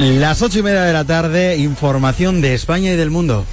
Las ocho y media de la tarde, información de España y del mundo.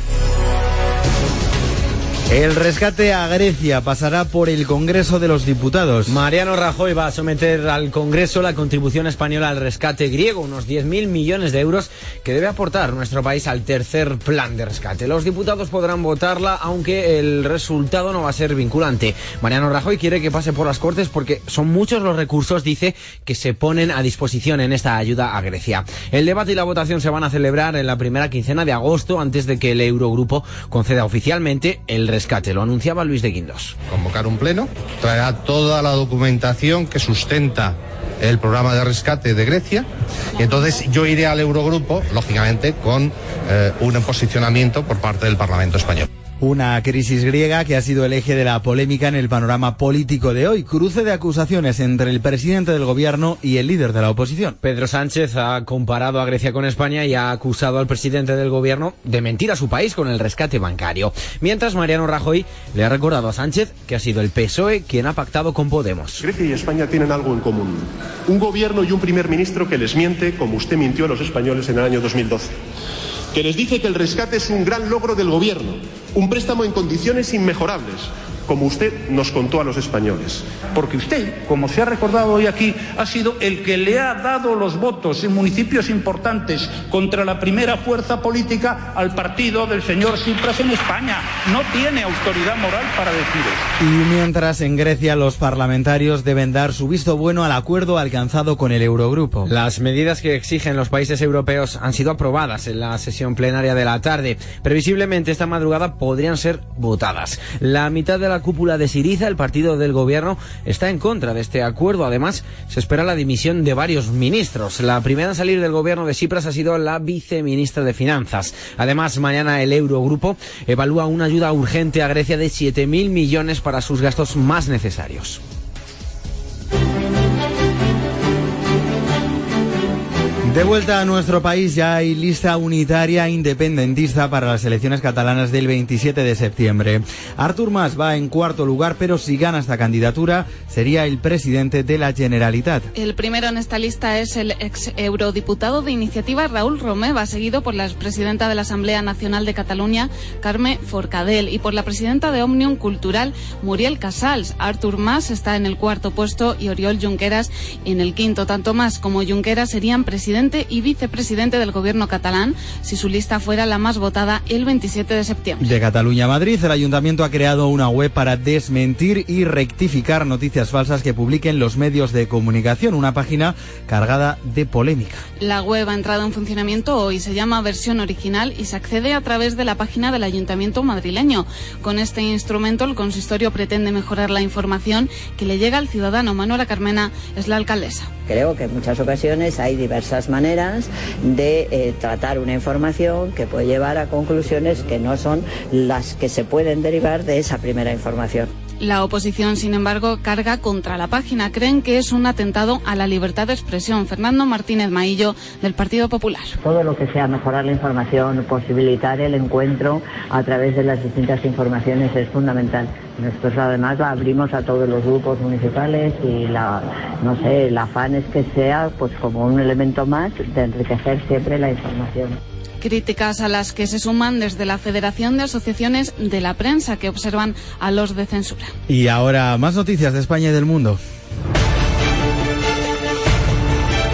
El rescate a Grecia pasará por el Congreso de los Diputados. Mariano Rajoy va a someter al Congreso la contribución española al rescate griego, unos 10.000 millones de euros que debe aportar nuestro país al tercer plan de rescate. Los diputados podrán votarla, aunque el resultado no va a ser vinculante. Mariano Rajoy quiere que pase por las Cortes porque son muchos los recursos, dice, que se ponen a disposición en esta ayuda a Grecia. El debate y la votación se van a celebrar en la primera quincena de agosto, antes de que el Eurogrupo conceda oficialmente el rescate. Lo anunciaba Luis de Guindos. Convocar un pleno, traerá toda la documentación que sustenta el programa de rescate de Grecia y entonces yo iré al Eurogrupo, lógicamente, con eh, un posicionamiento por parte del Parlamento español. Una crisis griega que ha sido el eje de la polémica en el panorama político de hoy. Cruce de acusaciones entre el presidente del gobierno y el líder de la oposición. Pedro Sánchez ha comparado a Grecia con España y ha acusado al presidente del gobierno de mentir a su país con el rescate bancario. Mientras Mariano Rajoy le ha recordado a Sánchez que ha sido el PSOE quien ha pactado con Podemos. Grecia y España tienen algo en común. Un gobierno y un primer ministro que les miente como usted mintió a los españoles en el año 2012 que les dice que el rescate es un gran logro del gobierno, un préstamo en condiciones inmejorables, como usted nos contó a los españoles. Porque usted, como se ha recordado hoy aquí, ha sido el que le ha dado los votos en municipios importantes contra la primera fuerza política al partido del señor Tsipras en España. No tiene autoridad moral para decir eso. Y mientras en Grecia los parlamentarios deben dar su visto bueno al acuerdo alcanzado con el Eurogrupo. Las medidas que exigen los países europeos han sido aprobadas en la sesión plenaria de la tarde. Previsiblemente esta madrugada podrían ser votadas. La mitad de la cúpula de Siriza, el partido del gobierno, está en contra de este acuerdo. Además, se espera la dimisión de varios ministros. La primera en salir del gobierno de Cipras ha sido la viceministra de Finanzas. Además, mañana el Eurogrupo evalúa una ayuda urgente a Grecia de 7.000 millones para sus gastos más necesarios. De vuelta a nuestro país ya hay lista unitaria independentista para las elecciones catalanas del 27 de septiembre. Artur Mas va en cuarto lugar, pero si gana esta candidatura sería el presidente de la Generalitat. El primero en esta lista es el ex eurodiputado de iniciativa Raúl Romeva, seguido por la presidenta de la Asamblea Nacional de Cataluña, Carme Forcadell, y por la presidenta de Omnium Cultural, Muriel Casals. Artur Mas está en el cuarto puesto y Oriol Junqueras en el quinto. Tanto Mas como Junqueras serían presidentes y vicepresidente del gobierno catalán si su lista fuera la más votada el 27 de septiembre. De Cataluña a Madrid, el ayuntamiento ha creado una web para desmentir y rectificar noticias falsas que publiquen los medios de comunicación, una página cargada de polémica. La web ha entrado en funcionamiento hoy, se llama versión original y se accede a través de la página del ayuntamiento madrileño. Con este instrumento el consistorio pretende mejorar la información que le llega al ciudadano. Manuela Carmena es la alcaldesa. Creo que en muchas ocasiones hay diversas maneras de eh, tratar una información que puede llevar a conclusiones que no son las que se pueden derivar de esa primera información. La oposición, sin embargo, carga contra la página. Creen que es un atentado a la libertad de expresión. Fernando Martínez Maillo, del Partido Popular. Todo lo que sea mejorar la información, posibilitar el encuentro a través de las distintas informaciones es fundamental. Nosotros además la abrimos a todos los grupos municipales y la, no sé, el afán es que sea pues como un elemento más de enriquecer siempre la información críticas a las que se suman desde la Federación de Asociaciones de la Prensa que observan a los de censura. Y ahora más noticias de España y del mundo.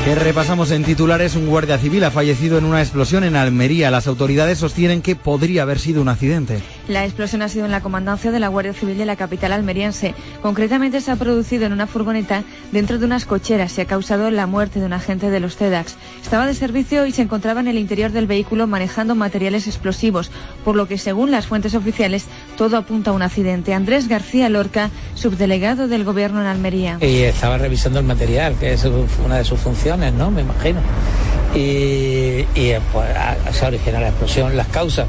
Que repasamos en titulares, un guardia civil ha fallecido en una explosión en Almería. Las autoridades sostienen que podría haber sido un accidente. La explosión ha sido en la comandancia de la Guardia Civil de la capital almeriense. Concretamente se ha producido en una furgoneta dentro de unas cocheras y ha causado la muerte de un agente de los TEDAX. Estaba de servicio y se encontraba en el interior del vehículo manejando materiales explosivos, por lo que según las fuentes oficiales todo apunta a un accidente. Andrés García Lorca, subdelegado del Gobierno en Almería. Y estaba revisando el material, que es una de sus funciones ¿no? Me imagino. Y, y pues, se origina la explosión. Las causas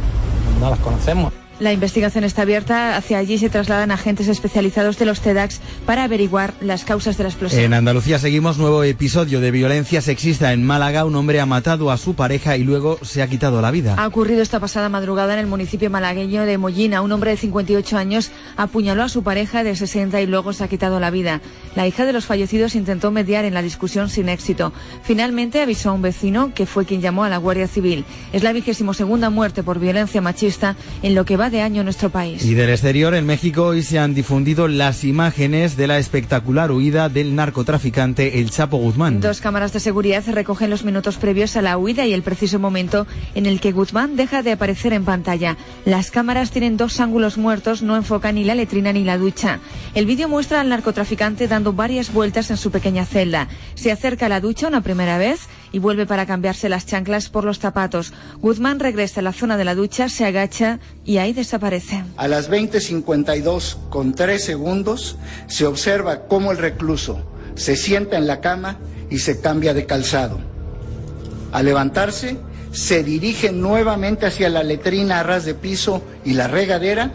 no las conocemos. La investigación está abierta. Hacia allí se trasladan agentes especializados de los TEDAX para averiguar las causas de la explosión. En Andalucía seguimos nuevo episodio de violencia sexista en Málaga. Un hombre ha matado a su pareja y luego se ha quitado la vida. Ha ocurrido esta pasada madrugada en el municipio malagueño de Mollina. Un hombre de 58 años apuñaló a su pareja de 60 y luego se ha quitado la vida. La hija de los fallecidos intentó mediar en la discusión sin éxito. Finalmente avisó a un vecino que fue quien llamó a la Guardia Civil. Es la vigésimo segunda muerte por violencia machista en lo que va de año en nuestro país. Y del exterior, en México, hoy se han difundido las imágenes de la espectacular huida del narcotraficante El Chapo Guzmán. Dos cámaras de seguridad recogen los minutos previos a la huida y el preciso momento en el que Guzmán deja de aparecer en pantalla. Las cámaras tienen dos ángulos muertos, no enfocan ni la letrina ni la ducha. El vídeo muestra al narcotraficante dando varias vueltas en su pequeña celda. Se acerca a la ducha una primera vez y vuelve para cambiarse las chanclas por los zapatos. Guzmán regresa a la zona de la ducha, se agacha y ahí desaparece. A las 20.52 con 3 segundos se observa cómo el recluso se sienta en la cama y se cambia de calzado. Al levantarse, se dirige nuevamente hacia la letrina a ras de piso y la regadera,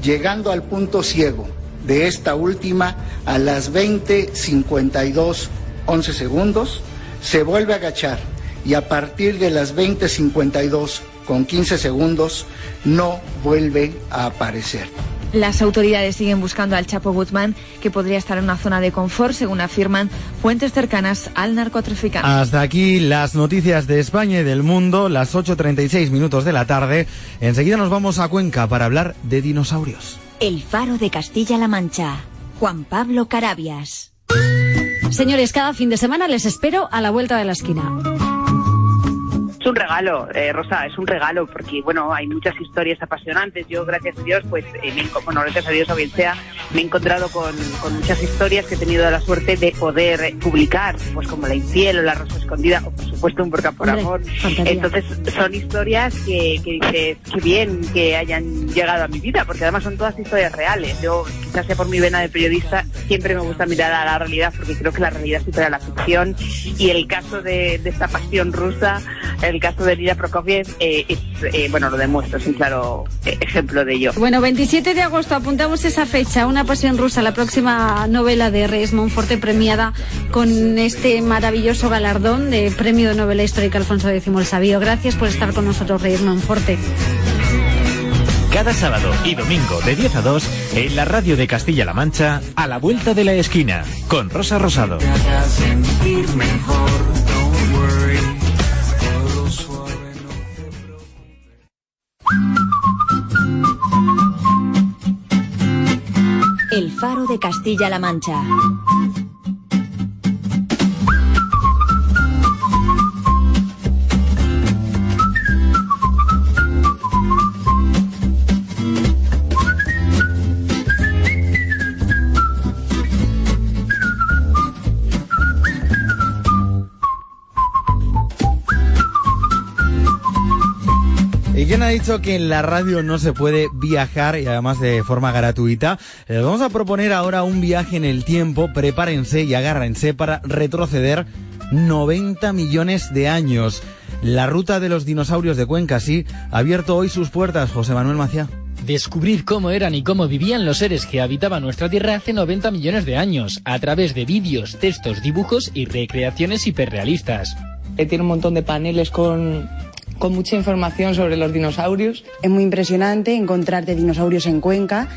llegando al punto ciego de esta última a las 20.52 11 segundos se vuelve a agachar y a partir de las 20.52 con 15 segundos no vuelve a aparecer. Las autoridades siguen buscando al Chapo Guzmán, que podría estar en una zona de confort, según afirman fuentes cercanas al narcotraficante. Hasta aquí las noticias de España y del mundo, las 8.36 minutos de la tarde. Enseguida nos vamos a Cuenca para hablar de dinosaurios. El faro de Castilla-La Mancha. Juan Pablo Carabias. Señores, cada fin de semana les espero a la vuelta de la esquina. Es un regalo, eh, Rosa, es un regalo, porque bueno, hay muchas historias apasionantes. Yo, gracias a Dios, pues, eh, me, bueno, gracias a Dios o bien sea, me he encontrado con, con, muchas historias que he tenido la suerte de poder publicar, pues como La Infiel o La Rosa Escondida, o por supuesto Un Burka por Amor. Entonces, son historias que, que dices, qué bien que hayan llegado a mi vida, porque además son todas historias reales. Yo, quizás sea por mi vena de periodista, siempre me gusta mirar a la realidad, porque creo que la realidad supera la ficción. Y el caso de, de esta pasión rusa, el caso de Lidia Prokofiev eh, es, eh, bueno, lo demuestra, es un claro eh, ejemplo de ello. Bueno, 27 de agosto, apuntamos esa fecha, Una pasión rusa, la próxima novela de Reyes Monforte premiada con este maravilloso galardón de Premio de Novela Histórica Alfonso X el Sabio. Gracias por estar con nosotros, Reyes Monforte. Cada sábado y domingo de 10 a 2 en la radio de Castilla-La Mancha, a la vuelta de la esquina, con Rosa Rosado. El faro de Castilla-La Mancha. Dicho que en la radio no se puede viajar y además de forma gratuita? Les vamos a proponer ahora un viaje en el tiempo. Prepárense y agárrense para retroceder 90 millones de años. La ruta de los dinosaurios de Cuenca, sí, ha abierto hoy sus puertas, José Manuel Maciá. Descubrir cómo eran y cómo vivían los seres que habitaban nuestra Tierra hace 90 millones de años, a través de vídeos, textos, dibujos y recreaciones hiperrealistas. Tiene un montón de paneles con con mucha información sobre los dinosaurios. Es muy impresionante encontrarte dinosaurios en Cuenca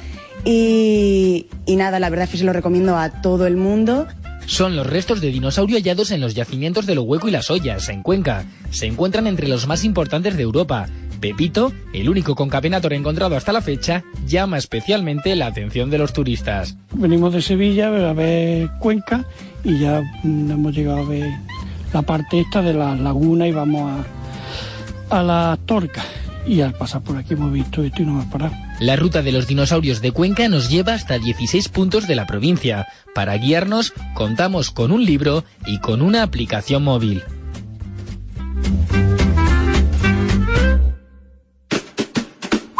y, y nada, la verdad es que se lo recomiendo a todo el mundo. Son los restos de dinosaurio hallados en los yacimientos de Lo Hueco y las Ollas, en Cuenca. Se encuentran entre los más importantes de Europa. Pepito, el único concapenator encontrado hasta la fecha, llama especialmente la atención de los turistas. Venimos de Sevilla a ver Cuenca y ya hemos llegado a ver la parte esta de la laguna y vamos a, a la Torca. Y al pasar por aquí hemos visto esto y no hemos parado. La ruta de los dinosaurios de Cuenca nos lleva hasta 16 puntos de la provincia. Para guiarnos, contamos con un libro y con una aplicación móvil.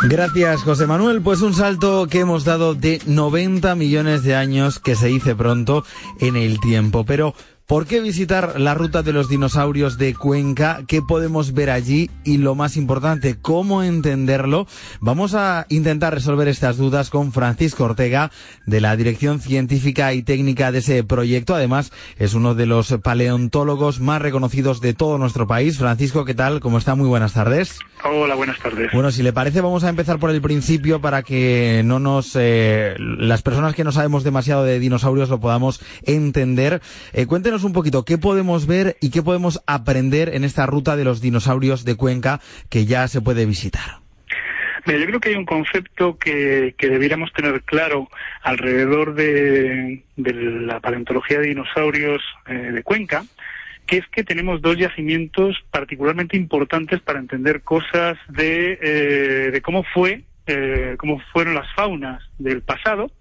Gracias, José Manuel. Pues un salto que hemos dado de 90 millones de años que se dice pronto en el tiempo. Pero ¿Por qué visitar la ruta de los dinosaurios de Cuenca? ¿Qué podemos ver allí? Y lo más importante, ¿cómo entenderlo? Vamos a intentar resolver estas dudas con Francisco Ortega de la Dirección Científica y Técnica de ese proyecto. Además, es uno de los paleontólogos más reconocidos de todo nuestro país. Francisco, ¿qué tal? ¿Cómo está? Muy buenas tardes. Hola, buenas tardes. Bueno, si le parece, vamos a empezar por el principio para que no nos, eh, las personas que no sabemos demasiado de dinosaurios lo podamos entender. Eh, cuéntenos un poquito qué podemos ver y qué podemos aprender en esta ruta de los dinosaurios de Cuenca que ya se puede visitar. Mira, yo creo que hay un concepto que, debiéramos tener claro alrededor de, la paleontología de dinosaurios eh, de Cuenca, que es que tenemos dos yacimientos particularmente importantes para entender cosas de, eh, cómo fue, eh, cómo fueron las faunas del pasado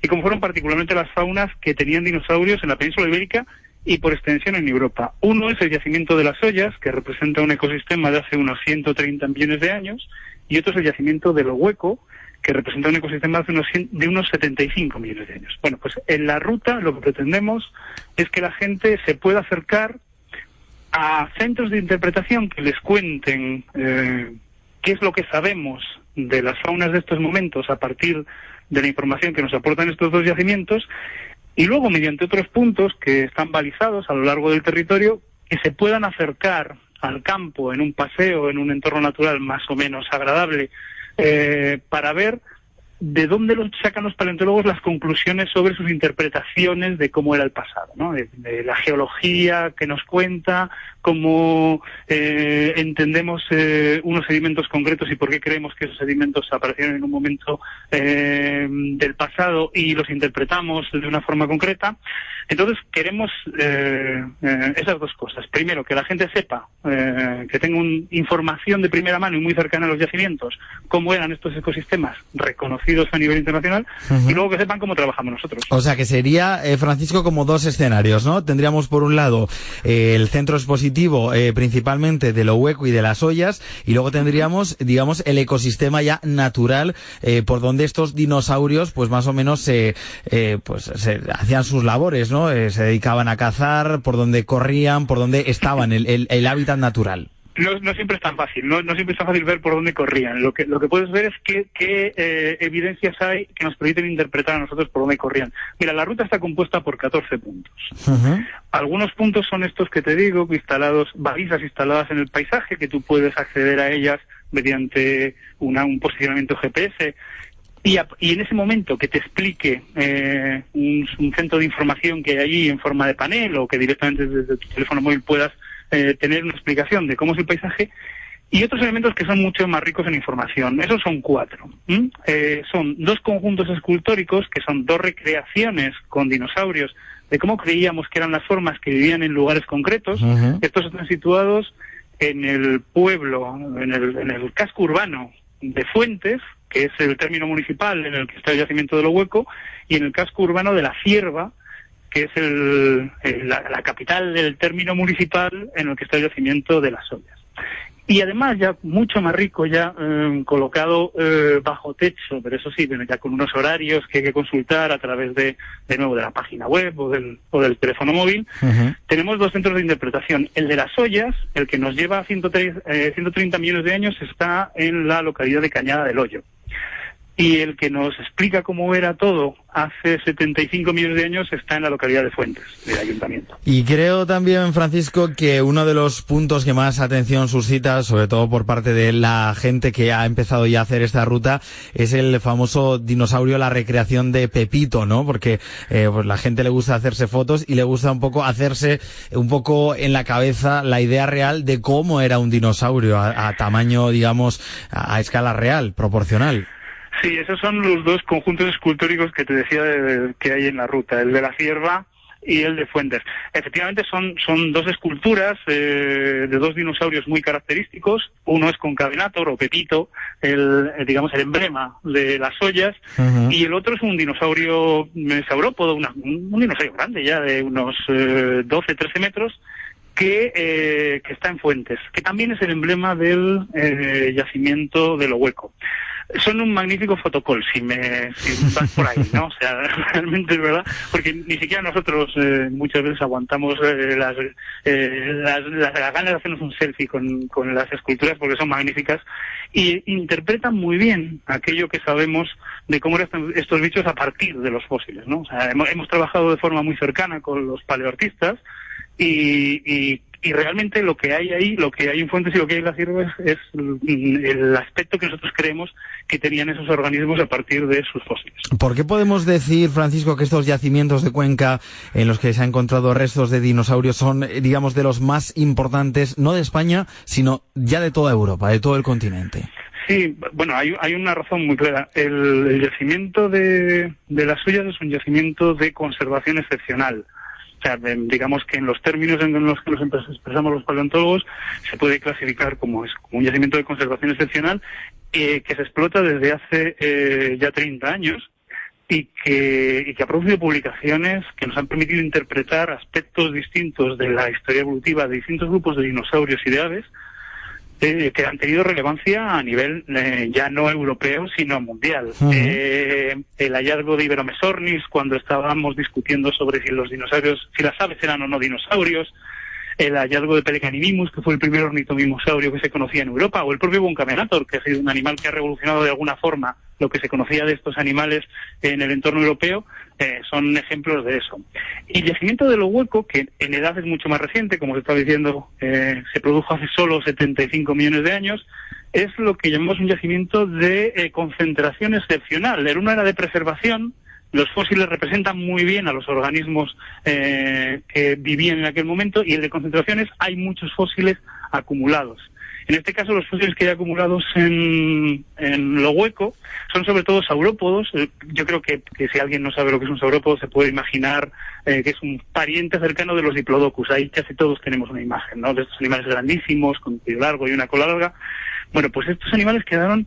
y cómo fueron particularmente las faunas que tenían dinosaurios en la península ibérica y por extensión en Europa. Uno es el yacimiento de las ollas, que representa un ecosistema de hace unos 130 millones de años, y otro es el yacimiento del hueco, que representa un ecosistema de unos, de unos 75 millones de años. Bueno, pues en la ruta lo que pretendemos es que la gente se pueda acercar a centros de interpretación que les cuenten eh, qué es lo que sabemos de las faunas de estos momentos a partir de la información que nos aportan estos dos yacimientos y luego mediante otros puntos que están balizados a lo largo del territorio que se puedan acercar al campo en un paseo, en un entorno natural más o menos agradable, eh, para ver de dónde los sacan los paleontólogos las conclusiones sobre sus interpretaciones de cómo era el pasado, ¿no? de, la geología que nos cuenta, cómo eh, entendemos eh, unos sedimentos concretos y por qué creemos que esos sedimentos aparecieron en un momento eh, del pasado y los interpretamos de una forma concreta. Entonces queremos esas dos cosas. Primero, que la gente sepa, que tenga información de primera mano y muy cercana a los yacimientos, cómo eran estos ecosistemas reconocidos a nivel internacional y luego que sepan cómo trabajamos nosotros. O sea que sería, eh, Francisco, como dos escenarios, ¿no? Tendríamos por un lado eh, el centro expositivo eh, principalmente de lo hueco y de las ollas y luego tendríamos, digamos, el ecosistema ya natural por donde estos dinosaurios pues más o menos se, pues, se hacían sus labores, ¿no? se dedicaban a cazar, por donde corrían, por donde estaban, el, el hábitat natural no, no siempre es tan fácil, no, no siempre es tan fácil ver por dónde corrían. Lo que, lo que puedes ver es qué, qué eh, evidencias hay que nos permiten interpretar a nosotros por dónde corrían. Mira, la ruta está compuesta por 14 puntos. Algunos puntos son estos que te digo, instalados, balizas instaladas en el paisaje, que tú puedes acceder a ellas mediante una, un posicionamiento GPS y, y, en ese momento que te explique eh, un, un, centro de información que hay allí en forma de panel o que directamente desde tu teléfono móvil puedas eh, tener una explicación de cómo es el paisaje y otros elementos que son mucho más ricos en información. Esos son cuatro. Eh, son dos conjuntos escultóricos, que son dos recreaciones con dinosaurios de cómo creíamos que eran las formas que vivían en lugares concretos. Estos están situados en el pueblo, en el, en el casco urbano de Fuentes, que es el término municipal en el que está el yacimiento de lo hueco, y en el casco urbano de la Cierva, que es el, la, capital del término municipal en el que está el yacimiento de las ollas. Y además ya mucho más rico, ya eh, colocado eh, bajo techo, pero eso sí, ya con unos horarios que hay que consultar a través de, de nuevo, de la página web o del, o del teléfono móvil. Tenemos dos centros de interpretación. El de las ollas, el que nos lleva 130 eh, millones de años, está en la localidad de Cañada del Hoyo y el que nos explica cómo era todo hace 75 millones de años está en la localidad de Fuentes, del ayuntamiento. Y creo también, Francisco, que uno de los puntos que más atención suscita, sobre todo por parte de la gente que ha empezado ya a hacer esta ruta, es el famoso dinosaurio, la recreación de Pepito, ¿no? Porque eh, pues la gente le gusta hacerse fotos y le gusta un poco hacerse un poco en la cabeza la idea real de cómo era un dinosaurio a, tamaño, digamos, a escala real, proporcional. Sí, esos son los dos conjuntos escultóricos que te decía que hay en la ruta. El de la cierva, y el de Fuentes. Efectivamente son, son dos esculturas eh, de dos dinosaurios muy característicos. Uno es Concavenator o Pepito, el, eh, digamos el emblema de las ollas, y el otro es un dinosaurio eh, saurópodo, una- un, un dinosaurio grande ya de unos eh, 12-13 metros, que, eh, que está en Fuentes, que también es el emblema del eh, yacimiento de lo hueco. Son un magnífico fotocall, si me si vas por ahí, ¿no? O sea, realmente es verdad, porque ni siquiera nosotros eh, muchas veces aguantamos eh, las, eh, las, las, ganas de hacernos un selfie con, con las esculturas porque son magníficas y interpretan muy bien aquello que sabemos de cómo eran estos bichos a partir de los fósiles, ¿no? O sea, hemos, hemos trabajado de forma muy cercana con los paleoartistas y, y, y realmente lo que hay ahí, lo que hay en Fuentes y lo que hay en la Cierva es, es, mm, el aspecto que nosotros creemos que tenían esos organismos a partir de sus fósiles. ¿Por qué podemos decir, Francisco, que estos yacimientos de Cuenca en los que se han encontrado restos de dinosaurios son, eh, digamos, de los más importantes, no de España, sino ya de toda Europa, de todo el continente? Sí, bueno, hay, hay una razón muy clara. El, el yacimiento de, de las suyas es un yacimiento de conservación excepcional. O sea, digamos que en los términos en los que nos expresamos los paleontólogos se puede clasificar como, es, como un yacimiento de conservación excepcional eh, que se explota desde hace eh, ya 30 años y que, y que ha producido publicaciones que nos han permitido interpretar aspectos distintos de la historia evolutiva de distintos grupos de dinosaurios y de aves que han tenido relevancia a nivel eh, ya no europeo, sino mundial. Eh, el hallazgo de Iberomesornis, cuando estábamos discutiendo sobre si los dinosaurios, si las aves eran o no dinosaurios, el hallazgo de Pelecanimimus, que fue el primer ornitomimosaurio que se conocía en Europa, o el propio Buncamenator, que ha sido un animal que ha revolucionado de alguna forma lo que se conocía de estos animales en el entorno europeo, eh, son ejemplos de eso. Y el yacimiento de lo hueco, que en edad es mucho más reciente, como se estaba diciendo, eh, se produjo hace solo 75 millones de años, es lo que llamamos un yacimiento de eh, concentración excepcional. El uno era de preservación, los fósiles representan muy bien a los organismos eh, que vivían en aquel momento y el de concentraciones hay muchos fósiles acumulados. En este caso, los fósiles que hay acumulados en, en lo hueco son sobre todo saurópodos. Eh, Yo creo que, que si alguien no sabe lo que es un saurópodo, se puede imaginar eh, que es un pariente cercano de los diplodocus. Ahí casi todos tenemos una imagen, ¿no? De estos animales grandísimos, con pelo largo y una cola larga. Bueno, pues estos animales quedaron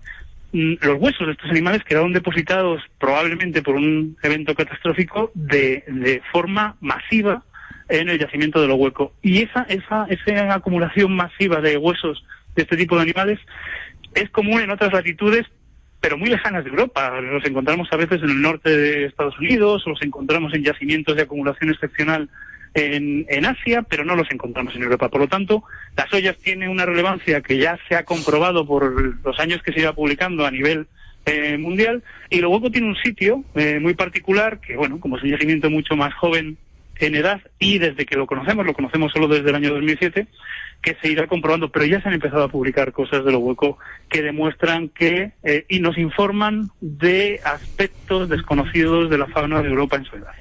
los huesos de estos animales quedaron depositados probablemente por un evento catastrófico de, de forma masiva en el yacimiento de lo hueco. Y esa, esa, esa acumulación masiva de huesos de este tipo de animales es común en otras latitudes, pero muy lejanas de Europa. Los encontramos a veces en el norte de Estados Unidos, los encontramos en yacimientos de acumulación excepcional en, en Asia, pero no los encontramos en Europa. Por lo tanto, las ollas tienen una relevancia que ya se ha comprobado por los años que se iba publicando a nivel eh, mundial. Y lo hueco tiene un sitio eh, muy particular, que bueno, como es un yacimiento mucho más joven en edad y desde que lo conocemos, lo conocemos solo desde el año 2007, que se irá comprobando, pero ya se han empezado a publicar cosas de lo hueco que demuestran que eh, y nos informan de aspectos desconocidos de la fauna de Europa en su edad.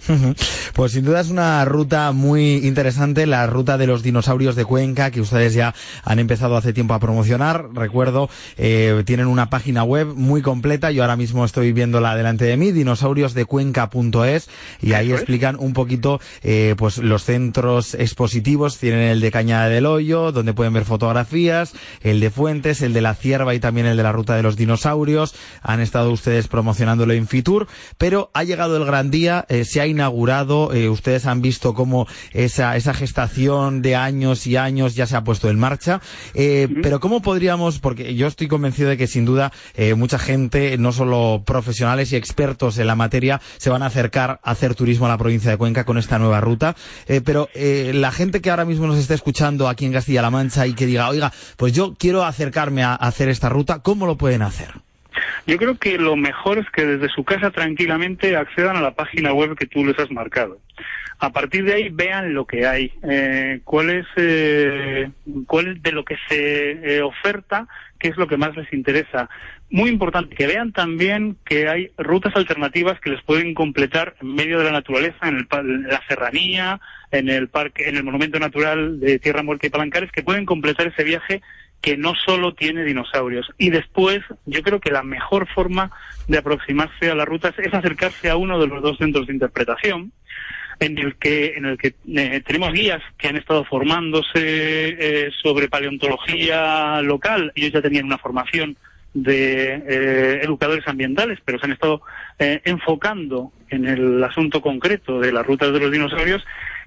Pues sin duda es una ruta muy interesante, la ruta de los dinosaurios de Cuenca, que ustedes ya han empezado hace tiempo a promocionar. Recuerdo, eh, tienen una página web muy completa, yo ahora mismo estoy viéndola delante de mí, dinosauriosdecuenca.es, y ahí explican un poquito eh, pues los centros expositivos, tienen el de Cañada del Hoyo, donde pueden ver fotografías, el de Fuentes, el de la Cierva y también el de la ruta de los dinosaurios. Han estado ustedes promocionándolo en Fitur, pero ha llegado el gran día, eh, se ha inaugurado, eh, ustedes han visto cómo esa, esa gestación de años y años ya se ha puesto en marcha. Eh, Pero ¿cómo podríamos, porque yo estoy convencido de que sin duda mucha gente, no solo profesionales y expertos en la materia, se van a acercar a hacer turismo a la provincia de Cuenca con esta nueva ruta. Pero la gente que ahora mismo nos está escuchando aquí en Castilla-La Mancha y que diga, oiga, pues yo quiero acercarme a, a hacer esta ruta, ¿cómo lo pueden hacer? Yo creo que lo mejor es que desde su casa tranquilamente accedan a la página web que tú les has marcado. A partir de ahí vean lo que hay, eh, cuál es, eh, cuál de lo que se eh, oferta, qué es lo que más les interesa. Muy importante que vean también que hay rutas alternativas que les pueden completar en medio de la naturaleza, en, el, en la serranía, en el parque, en el monumento natural de Tierra Muerta y Palancares, que pueden completar ese viaje que no solo tiene dinosaurios. Y después, yo creo que la mejor forma de aproximarse a las rutas es acercarse a uno de los dos centros de interpretación, en el que en el que eh, tenemos guías que han estado formándose eh, sobre paleontología local. Ellos ya tenían una formación de eh, educadores ambientales, pero se han estado enfocando en el asunto concreto de las rutas de los dinosaurios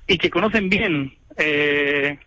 y que conocen bien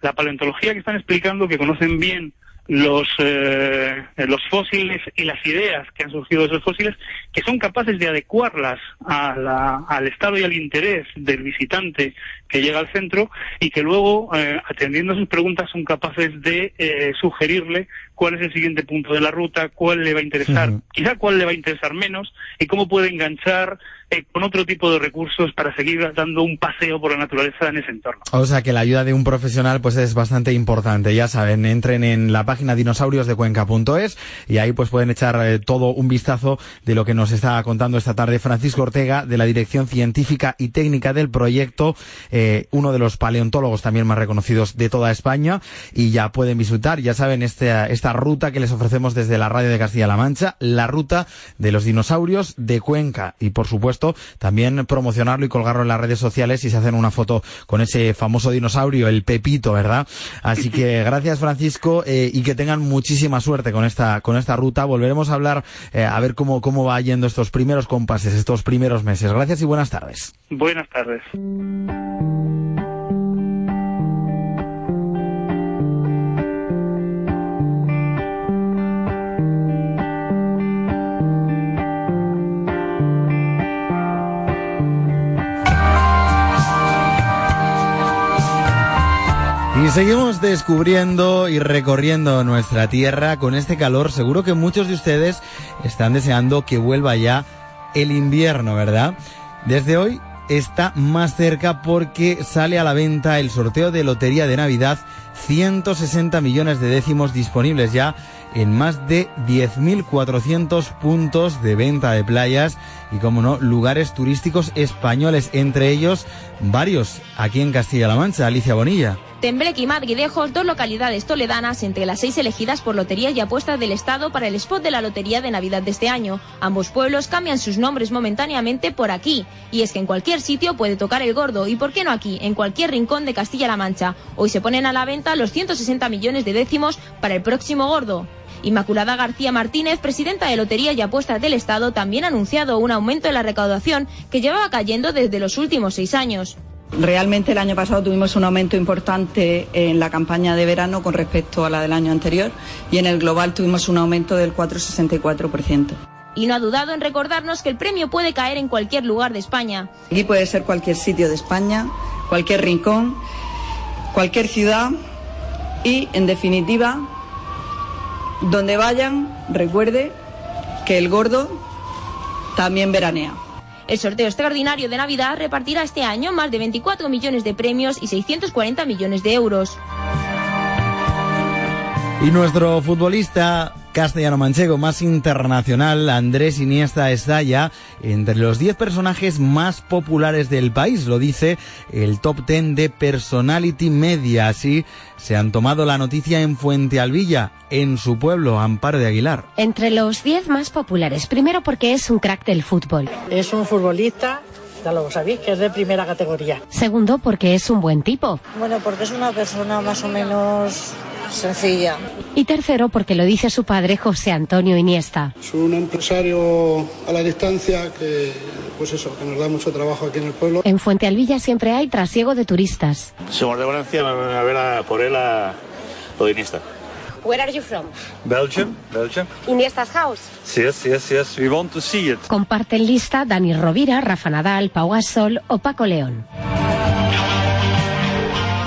la paleontología que están explicando, que conocen bien los, eh, los fósiles y las ideas que han surgido de esos fósiles, que son capaces de adecuarlas al estado y al interés del visitante que llega al centro y que luego, eh, atendiendo a sus preguntas, son capaces de eh, sugerirle cuál es el siguiente punto de la ruta, cuál le va a interesar, quizá cuál le va a interesar menos y cómo puede enganchar eh, con otro tipo de recursos para seguir dando un paseo por la naturaleza en ese entorno. O sea que la ayuda de un profesional pues es bastante importante. Ya saben, entren en la página dinosauriosdecuenca.es y ahí pues pueden echar eh, todo un vistazo de lo que nos está contando esta tarde Francisco Ortega de la Dirección Científica y Técnica del proyecto, eh, uno de los paleontólogos también más reconocidos de toda España y ya pueden visitar, ya saben, este, esta ruta que les ofrecemos desde la radio de Castilla-La Mancha, la ruta de los dinosaurios de Cuenca y por supuesto también promocionarlo y colgarlo en las redes sociales y se hacen una foto con ese famoso dinosaurio, el Pepito, ¿verdad? Así que gracias Francisco eh, y que tengan muchísima suerte con esta, con esta ruta. Volveremos a hablar eh, a ver cómo, cómo va yendo estos primeros compases, estos primeros meses. Gracias y buenas tardes. Buenas tardes. Y seguimos descubriendo y recorriendo nuestra tierra con este calor. Seguro que muchos de ustedes están deseando que vuelva ya el invierno, ¿verdad? Desde hoy está más cerca porque sale a la venta el sorteo de Lotería de Navidad. 160 millones de décimos disponibles ya en más de 10.400 puntos de venta de playas y, como no, lugares turísticos españoles, entre ellos varios aquí en Castilla-La Mancha. Alicia Bonilla. Tembleque y Madridejos, dos localidades toledanas entre las seis elegidas por Loterías y Apuestas del Estado para el spot de la Lotería de Navidad de este año. Ambos pueblos cambian sus nombres momentáneamente por aquí. Y es que en cualquier sitio puede tocar el gordo. ¿Y por qué no aquí? En cualquier rincón de Castilla-La Mancha. Hoy se ponen a la venta los 160 millones de décimos para el próximo gordo. Inmaculada García Martínez, presidenta de Lotería y Apuestas del Estado, también ha anunciado un aumento en la recaudación que llevaba cayendo desde los últimos seis años. Realmente el año pasado tuvimos un aumento importante en la campaña de verano con respecto a la del año anterior y en el global tuvimos un aumento del 4,64%. Y no ha dudado en recordarnos que el premio puede caer en cualquier lugar de España. Aquí puede ser cualquier sitio de España, cualquier rincón, cualquier ciudad y, en definitiva, donde vayan, recuerde que el gordo también veranea. El sorteo extraordinario de Navidad repartirá este año más de 24 millones de premios y 640 millones de euros. Y nuestro futbolista castellano manchego más internacional, Andrés Iniesta, está ya entre los 10 personajes más populares del país, lo dice el top 10 de Personality Media. Así se han tomado la noticia en Fuente Alvilla, en su pueblo, Amparo de Aguilar. Entre los 10 más populares, primero porque es un crack del fútbol. Es un futbolista ya lo sabéis, que es de primera categoría. Segundo, porque es un buen tipo. Bueno, porque es una persona más o menos sencilla. Y tercero, porque lo dice su padre José Antonio Iniesta. Es un empresario a la distancia que, pues eso, que nos da mucho trabajo aquí en el pueblo. En Fuente Alvilla siempre hay trasiego de turistas. Somos de Valencia, a ver a, por él a lo de Iniesta. Where are you from? Belgium, Belgium. Iniesta's house. Yes, yes, yes. We want to see it. Comparten lista Dani Rovira, Rafa Nadal, Pau Gasol o Paco León.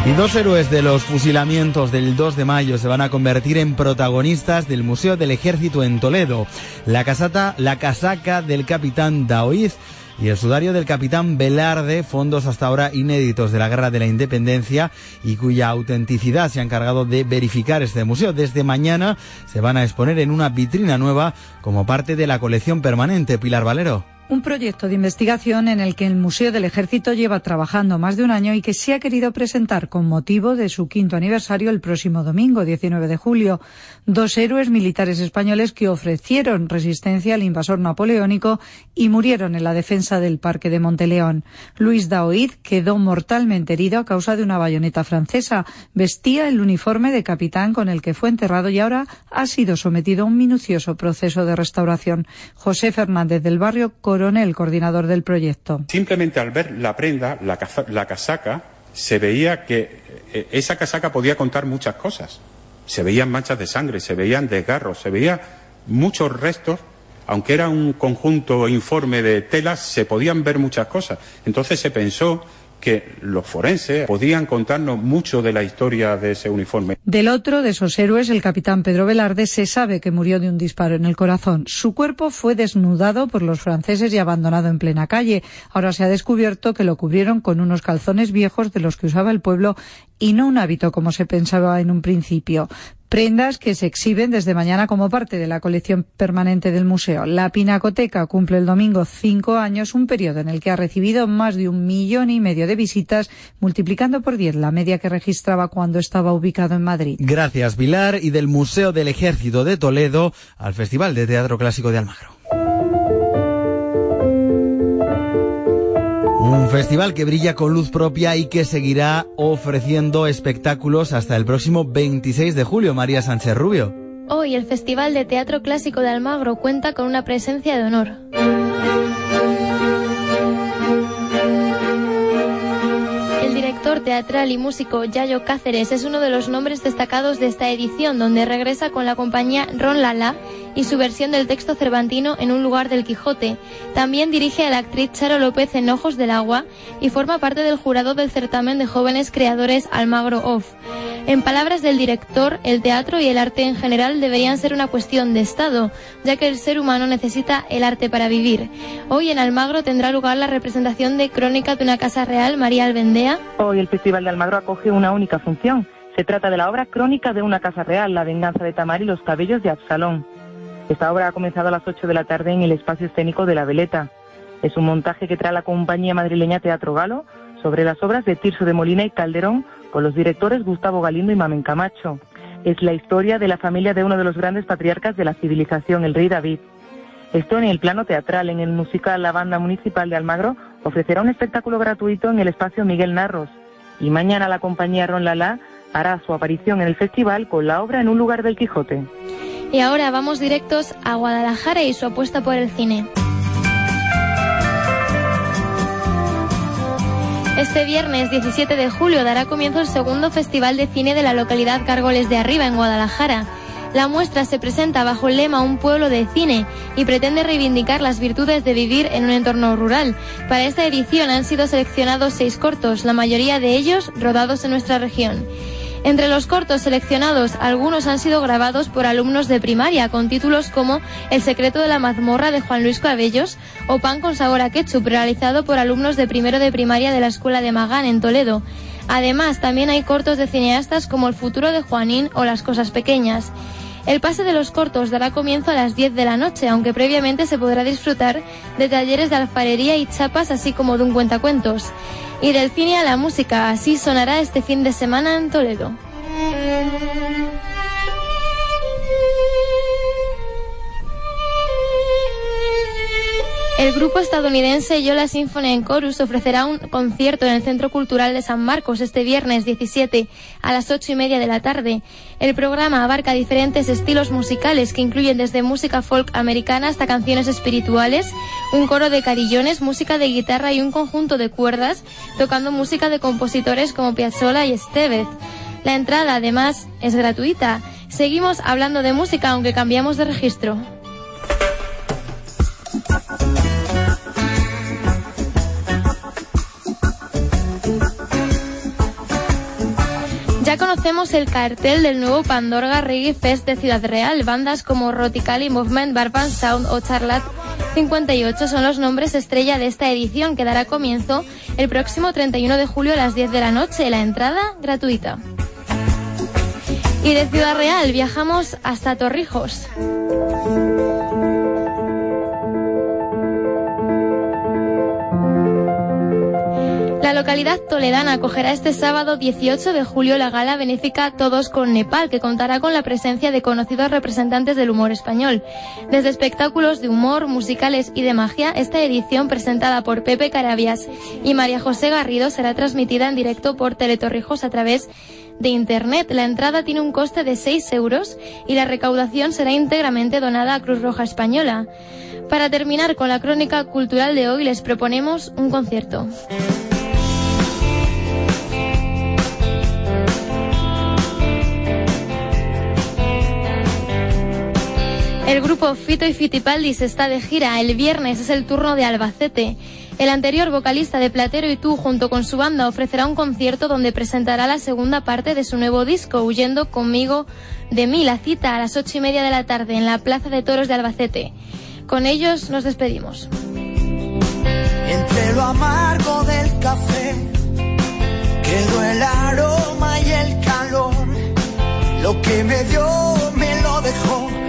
Y dos héroes de los fusilamientos del 2 de mayo se van a convertir en protagonistas del Museo del Ejército en Toledo. La, casata, la casaca del capitán Daoiz y el sudario del capitán Velarde, fondos hasta ahora inéditos de la Guerra de la Independencia y cuya autenticidad se ha encargado de verificar este museo. Desde mañana se van a exponer en una vitrina nueva como parte de la colección permanente Pilar Valero. Un proyecto de investigación en el que el Museo del Ejército lleva trabajando más de un año y que se ha querido presentar con motivo de su quinto aniversario el próximo domingo, 19 de julio. Dos héroes militares españoles que ofrecieron resistencia al invasor napoleónico y murieron en la defensa del Parque de Monteleón. Luis Daoid quedó mortalmente herido a causa de una bayoneta francesa. Vestía el uniforme de capitán con el que fue enterrado y ahora ha sido sometido a un minucioso proceso de restauración. José Fernández del Barrio el coordinador del proyecto. Simplemente al ver la prenda, la, la casaca, se veía que eh, esa casaca podía contar muchas cosas. Se veían manchas de sangre, se veían desgarros, se veían muchos restos aunque era un conjunto informe de telas, se podían ver muchas cosas. Entonces se pensó que los forenses podían contarnos mucho de la historia de ese uniforme. Del otro de esos héroes, el capitán Pedro Velarde, se sabe que murió de un disparo en el corazón. Su cuerpo fue desnudado por los franceses y abandonado en plena calle. Ahora se ha descubierto que lo cubrieron con unos calzones viejos de los que usaba el pueblo y no un hábito como se pensaba en un principio prendas que se exhiben desde mañana como parte de la colección permanente del museo. La Pinacoteca cumple el domingo cinco años, un periodo en el que ha recibido más de un millón y medio de visitas, multiplicando por diez la media que registraba cuando estaba ubicado en Madrid. Gracias, Vilar, y del Museo del Ejército de Toledo al Festival de Teatro Clásico de Almagro. Un festival que brilla con luz propia y que seguirá ofreciendo espectáculos hasta el próximo 26 de julio. María Sánchez Rubio. Hoy el Festival de Teatro Clásico de Almagro cuenta con una presencia de honor. Director teatral y músico Yayo Cáceres es uno de los nombres destacados de esta edición, donde regresa con la compañía Ron Lala y su versión del texto cervantino en un lugar del Quijote. También dirige a la actriz Charo López en Ojos del Agua y forma parte del jurado del certamen de jóvenes creadores Almagro Off. En palabras del director, el teatro y el arte en general deberían ser una cuestión de Estado, ya que el ser humano necesita el arte para vivir. Hoy en Almagro tendrá lugar la representación de Crónica de una Casa Real, María Albendea. Hoy el Festival de Almagro acoge una única función. Se trata de la obra Crónica de una Casa Real, La venganza de Tamar y los cabellos de Absalón. Esta obra ha comenzado a las 8 de la tarde en el espacio escénico de La Veleta. Es un montaje que trae la compañía madrileña Teatro Galo sobre las obras de Tirso de Molina y Calderón con los directores Gustavo Galindo y Mamen Camacho. Es la historia de la familia de uno de los grandes patriarcas de la civilización, el rey David. Esto en el plano teatral, en el musical La Banda Municipal de Almagro ofrecerá un espectáculo gratuito en el espacio Miguel Narros. Y mañana la compañía Ron Lala hará su aparición en el festival con la obra En un lugar del Quijote. Y ahora vamos directos a Guadalajara y su apuesta por el cine. Este viernes 17 de julio dará comienzo el segundo Festival de Cine de la localidad Cárgoles de Arriba, en Guadalajara. La muestra se presenta bajo el lema Un pueblo de cine y pretende reivindicar las virtudes de vivir en un entorno rural. Para esta edición han sido seleccionados seis cortos, la mayoría de ellos rodados en nuestra región. Entre los cortos seleccionados, algunos han sido grabados por alumnos de primaria con títulos como El secreto de la mazmorra de Juan Luis Cabellos o Pan con sabor a ketchup realizado por alumnos de primero de primaria de la Escuela de Magán en Toledo. Además, también hay cortos de cineastas como El futuro de Juanín o Las cosas pequeñas. El pase de los cortos dará comienzo a las 10 de la noche, aunque previamente se podrá disfrutar de talleres de alfarería y chapas, así como de un cuentacuentos. Y del cine a la música, así sonará este fin de semana en Toledo. El grupo estadounidense Yola Symphony en Chorus ofrecerá un concierto en el Centro Cultural de San Marcos este viernes 17 a las 8 y media de la tarde. El programa abarca diferentes estilos musicales que incluyen desde música folk americana hasta canciones espirituales, un coro de carillones, música de guitarra y un conjunto de cuerdas tocando música de compositores como Piazzolla y Estevez. La entrada además es gratuita. Seguimos hablando de música aunque cambiamos de registro. Ya conocemos el cartel del nuevo Pandorga Reggae Fest de Ciudad Real. Bandas como Roticali Movement, Barban Sound o Charlat 58 son los nombres estrella de esta edición que dará comienzo el próximo 31 de julio a las 10 de la noche. La entrada gratuita. Y de Ciudad Real viajamos hasta Torrijos. La localidad toledana acogerá este sábado 18 de julio la gala benéfica Todos con Nepal, que contará con la presencia de conocidos representantes del humor español. Desde espectáculos de humor, musicales y de magia, esta edición presentada por Pepe Carabias y María José Garrido será transmitida en directo por Teletorrijos a través de Internet. La entrada tiene un coste de 6 euros y la recaudación será íntegramente donada a Cruz Roja Española. Para terminar con la crónica cultural de hoy les proponemos un concierto. El grupo Fito y Fitipaldis está de gira. El viernes es el turno de Albacete. El anterior vocalista de Platero y Tú, junto con su banda, ofrecerá un concierto donde presentará la segunda parte de su nuevo disco, Huyendo conmigo de mí. La cita a las ocho y media de la tarde en la Plaza de Toros de Albacete. Con ellos nos despedimos. Entre lo amargo del café quedó el aroma y el calor. Lo que me dio me lo dejó